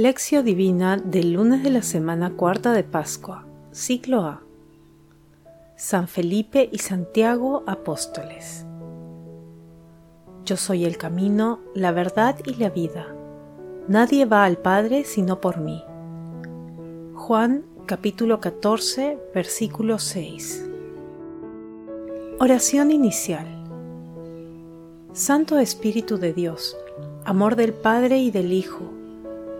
Lección Divina del lunes de la semana cuarta de Pascua, ciclo A. San Felipe y Santiago Apóstoles. Yo soy el camino, la verdad y la vida. Nadie va al Padre sino por mí. Juan capítulo 14, versículo 6. Oración inicial. Santo Espíritu de Dios, amor del Padre y del Hijo,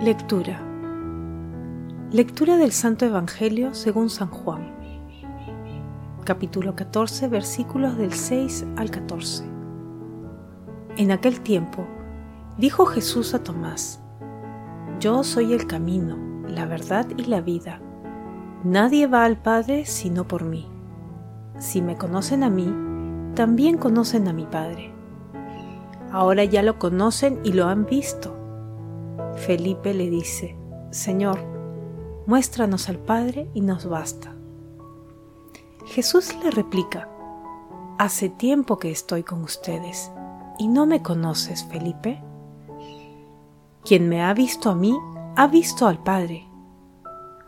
Lectura. Lectura del Santo Evangelio según San Juan. Capítulo 14, versículos del 6 al 14. En aquel tiempo, dijo Jesús a Tomás, Yo soy el camino, la verdad y la vida. Nadie va al Padre sino por mí. Si me conocen a mí, también conocen a mi Padre. Ahora ya lo conocen y lo han visto Felipe le dice, Señor, muéstranos al Padre y nos basta. Jesús le replica, Hace tiempo que estoy con ustedes y no me conoces, Felipe. Quien me ha visto a mí, ha visto al Padre.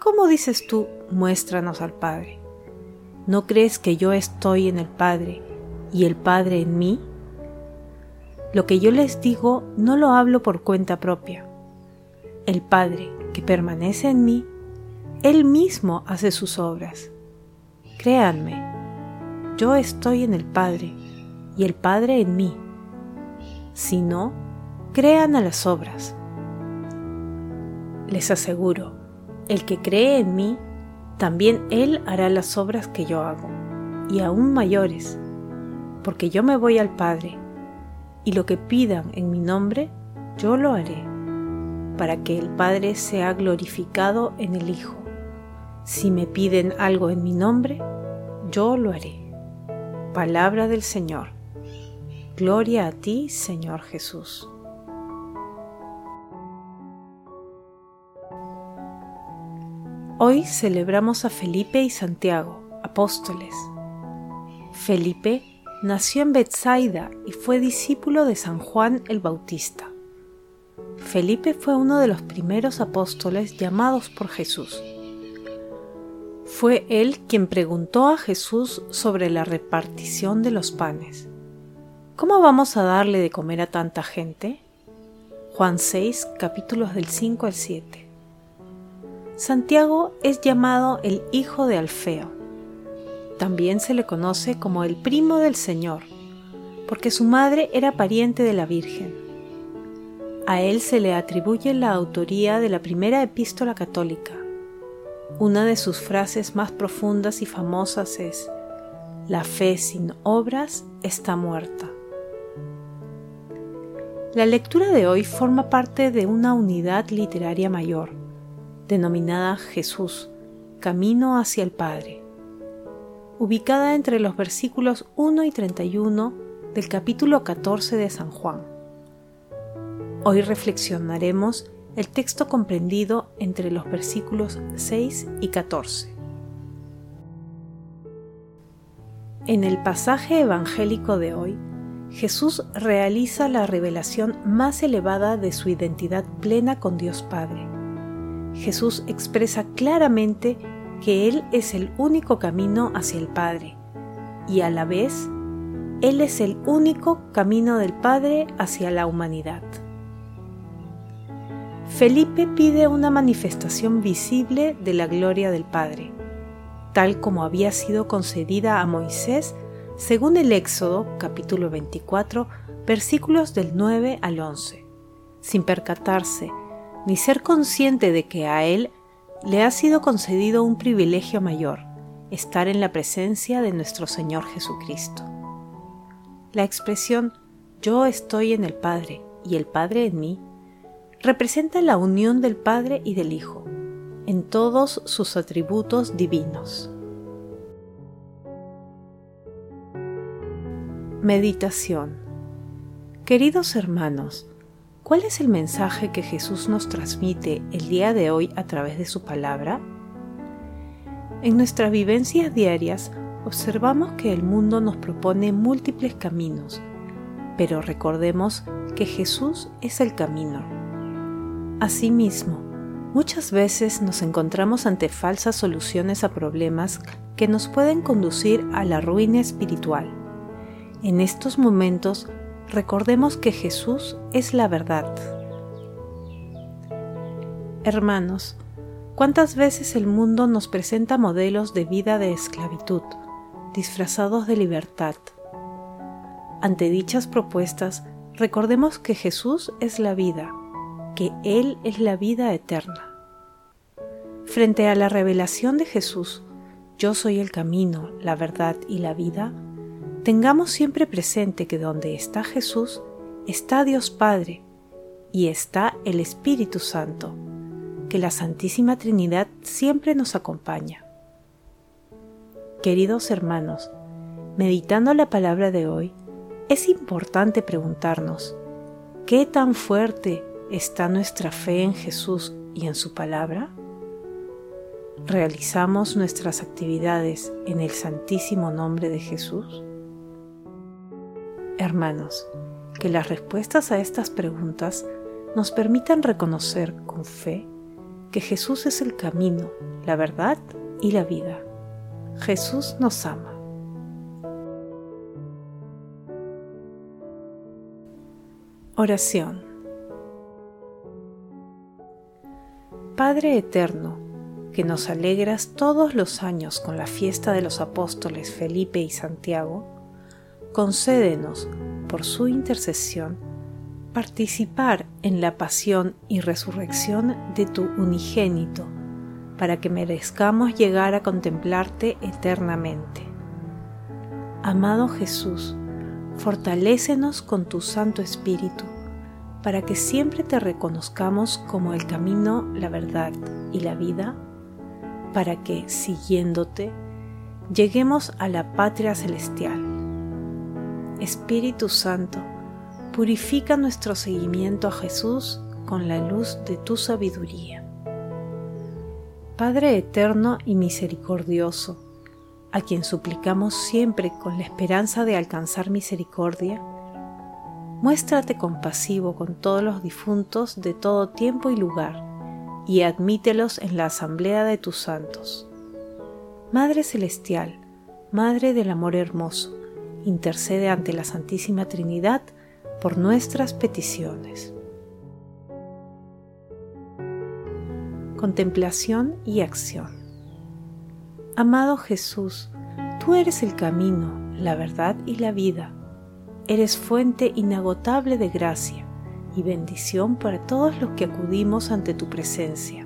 ¿Cómo dices tú, muéstranos al Padre? ¿No crees que yo estoy en el Padre y el Padre en mí? Lo que yo les digo no lo hablo por cuenta propia el Padre que permanece en mí, Él mismo hace sus obras. Créanme, yo estoy en el Padre y el Padre en mí. Si no, crean a las obras. Les aseguro, el que cree en mí, también Él hará las obras que yo hago, y aún mayores, porque yo me voy al Padre, y lo que pidan en mi nombre, yo lo haré para que el Padre sea glorificado en el Hijo. Si me piden algo en mi nombre, yo lo haré. Palabra del Señor. Gloria a ti, Señor Jesús. Hoy celebramos a Felipe y Santiago, apóstoles. Felipe nació en Bethsaida y fue discípulo de San Juan el Bautista. Felipe fue uno de los primeros apóstoles llamados por Jesús. Fue él quien preguntó a Jesús sobre la repartición de los panes. ¿Cómo vamos a darle de comer a tanta gente? Juan 6, capítulos del 5 al 7. Santiago es llamado el hijo de Alfeo. También se le conoce como el primo del Señor, porque su madre era pariente de la Virgen. A él se le atribuye la autoría de la primera epístola católica. Una de sus frases más profundas y famosas es, La fe sin obras está muerta. La lectura de hoy forma parte de una unidad literaria mayor, denominada Jesús, Camino hacia el Padre, ubicada entre los versículos 1 y 31 del capítulo 14 de San Juan. Hoy reflexionaremos el texto comprendido entre los versículos 6 y 14. En el pasaje evangélico de hoy, Jesús realiza la revelación más elevada de su identidad plena con Dios Padre. Jesús expresa claramente que Él es el único camino hacia el Padre y a la vez Él es el único camino del Padre hacia la humanidad. Felipe pide una manifestación visible de la gloria del Padre, tal como había sido concedida a Moisés según el Éxodo capítulo 24 versículos del 9 al 11, sin percatarse ni ser consciente de que a él le ha sido concedido un privilegio mayor, estar en la presencia de nuestro Señor Jesucristo. La expresión yo estoy en el Padre y el Padre en mí representa la unión del Padre y del Hijo en todos sus atributos divinos. Meditación Queridos hermanos, ¿cuál es el mensaje que Jesús nos transmite el día de hoy a través de su palabra? En nuestras vivencias diarias observamos que el mundo nos propone múltiples caminos, pero recordemos que Jesús es el camino. Asimismo, muchas veces nos encontramos ante falsas soluciones a problemas que nos pueden conducir a la ruina espiritual. En estos momentos, recordemos que Jesús es la verdad. Hermanos, ¿cuántas veces el mundo nos presenta modelos de vida de esclavitud, disfrazados de libertad? Ante dichas propuestas, recordemos que Jesús es la vida, que Él es la vida eterna. Frente a la revelación de Jesús, yo soy el camino, la verdad y la vida, tengamos siempre presente que donde está Jesús, está Dios Padre y está el Espíritu Santo, que la Santísima Trinidad siempre nos acompaña. Queridos hermanos, meditando la palabra de hoy, es importante preguntarnos, ¿qué tan fuerte está nuestra fe en Jesús y en su palabra? ¿Realizamos nuestras actividades en el santísimo nombre de Jesús? Hermanos, que las respuestas a estas preguntas nos permitan reconocer con fe que Jesús es el camino, la verdad y la vida. Jesús nos ama. Oración Padre Eterno, que nos alegras todos los años con la fiesta de los apóstoles Felipe y Santiago, concédenos, por su intercesión, participar en la pasión y resurrección de tu unigénito, para que merezcamos llegar a contemplarte eternamente. Amado Jesús, fortalécenos con tu Santo Espíritu, para que siempre te reconozcamos como el camino, la verdad y la vida, para que, siguiéndote, lleguemos a la patria celestial. Espíritu Santo, purifica nuestro seguimiento a Jesús con la luz de tu sabiduría. Padre eterno y misericordioso, a quien suplicamos siempre con la esperanza de alcanzar misericordia, muéstrate compasivo con todos los difuntos de todo tiempo y lugar, y admítelos en la asamblea de tus santos. Madre Celestial, Madre del Amor Hermoso, intercede ante la Santísima Trinidad por nuestras peticiones. Contemplación y acción. Amado Jesús, tú eres el camino, la verdad y la vida. Eres fuente inagotable de gracia y bendición para todos los que acudimos ante tu presencia.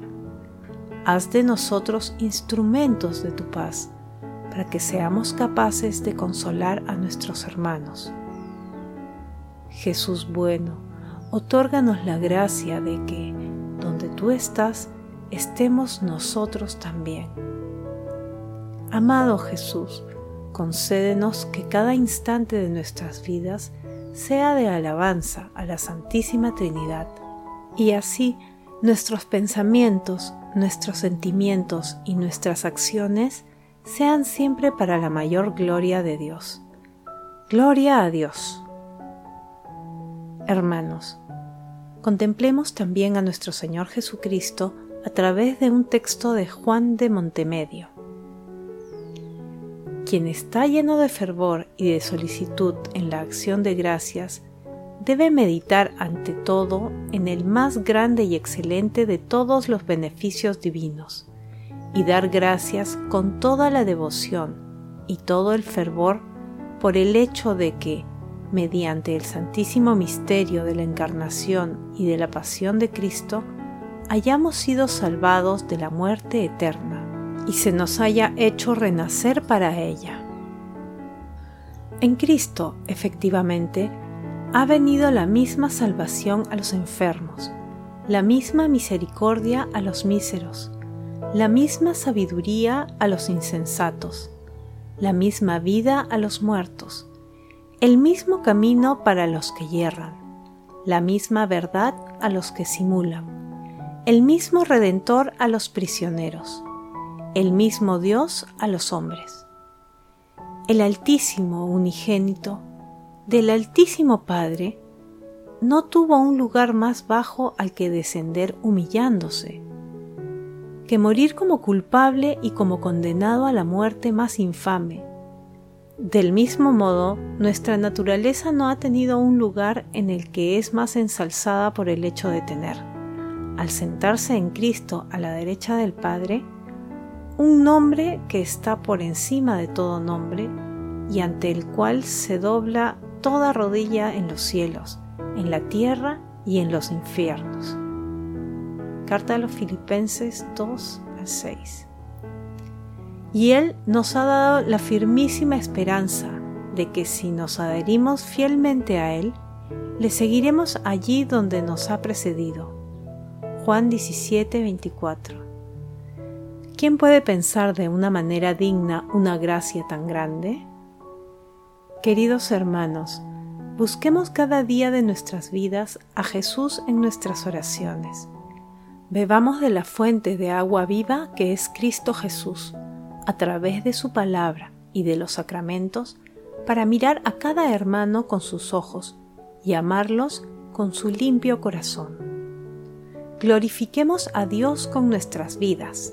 Haz de nosotros instrumentos de tu paz, para que seamos capaces de consolar a nuestros hermanos. Jesús bueno, otórganos la gracia de que, donde tú estás, estemos nosotros también Amado Jesús, concédenos que cada instante de nuestras vidas sea de alabanza a la Santísima Trinidad, y así nuestros pensamientos, nuestros sentimientos y nuestras acciones sean siempre para la mayor gloria de Dios. Gloria a Dios. Hermanos, contemplemos también a nuestro Señor Jesucristo a través de un texto de Juan de Montemedio. Quien está lleno de fervor y de solicitud en la acción de gracias, debe meditar ante todo en el más grande y excelente de todos los beneficios divinos, y dar gracias con toda la devoción y todo el fervor por el hecho de que, mediante el santísimo misterio de la encarnación y de la pasión de Cristo, hayamos sido salvados de la muerte eterna y se nos haya hecho renacer para ella. En Cristo, efectivamente, ha venido la misma salvación a los enfermos, la misma misericordia a los míseros, la misma sabiduría a los insensatos, la misma vida a los muertos, el mismo camino para los que yerran, la misma verdad a los que simulan, el mismo redentor a los prisioneros, el mismo Dios a los hombres. El Altísimo Unigénito, del Altísimo Padre, no tuvo un lugar más bajo al que descender humillándose, que morir como culpable y como condenado a la muerte más infame. Del mismo modo, nuestra naturaleza no ha tenido un lugar en el que es más ensalzada por el hecho de tener, al sentarse en Cristo a la derecha del Padre, un nombre que está por encima de todo nombre y ante el cual se dobla toda rodilla en los cielos, en la tierra y en los infiernos. Carta a los Filipenses 2 al 6. Y Él nos ha dado la firmísima esperanza de que si nos adherimos fielmente a Él, le seguiremos allí donde nos ha precedido. Juan 17, 24. ¿Quién puede pensar de una manera digna una gracia tan grande? Queridos hermanos, busquemos cada día de nuestras vidas a Jesús en nuestras oraciones. Bebamos de la fuente de agua viva que es Cristo Jesús, a través de su palabra y de los sacramentos, para mirar a cada hermano con sus ojos y amarlos con su limpio corazón. Glorifiquemos a Dios con nuestras vidas.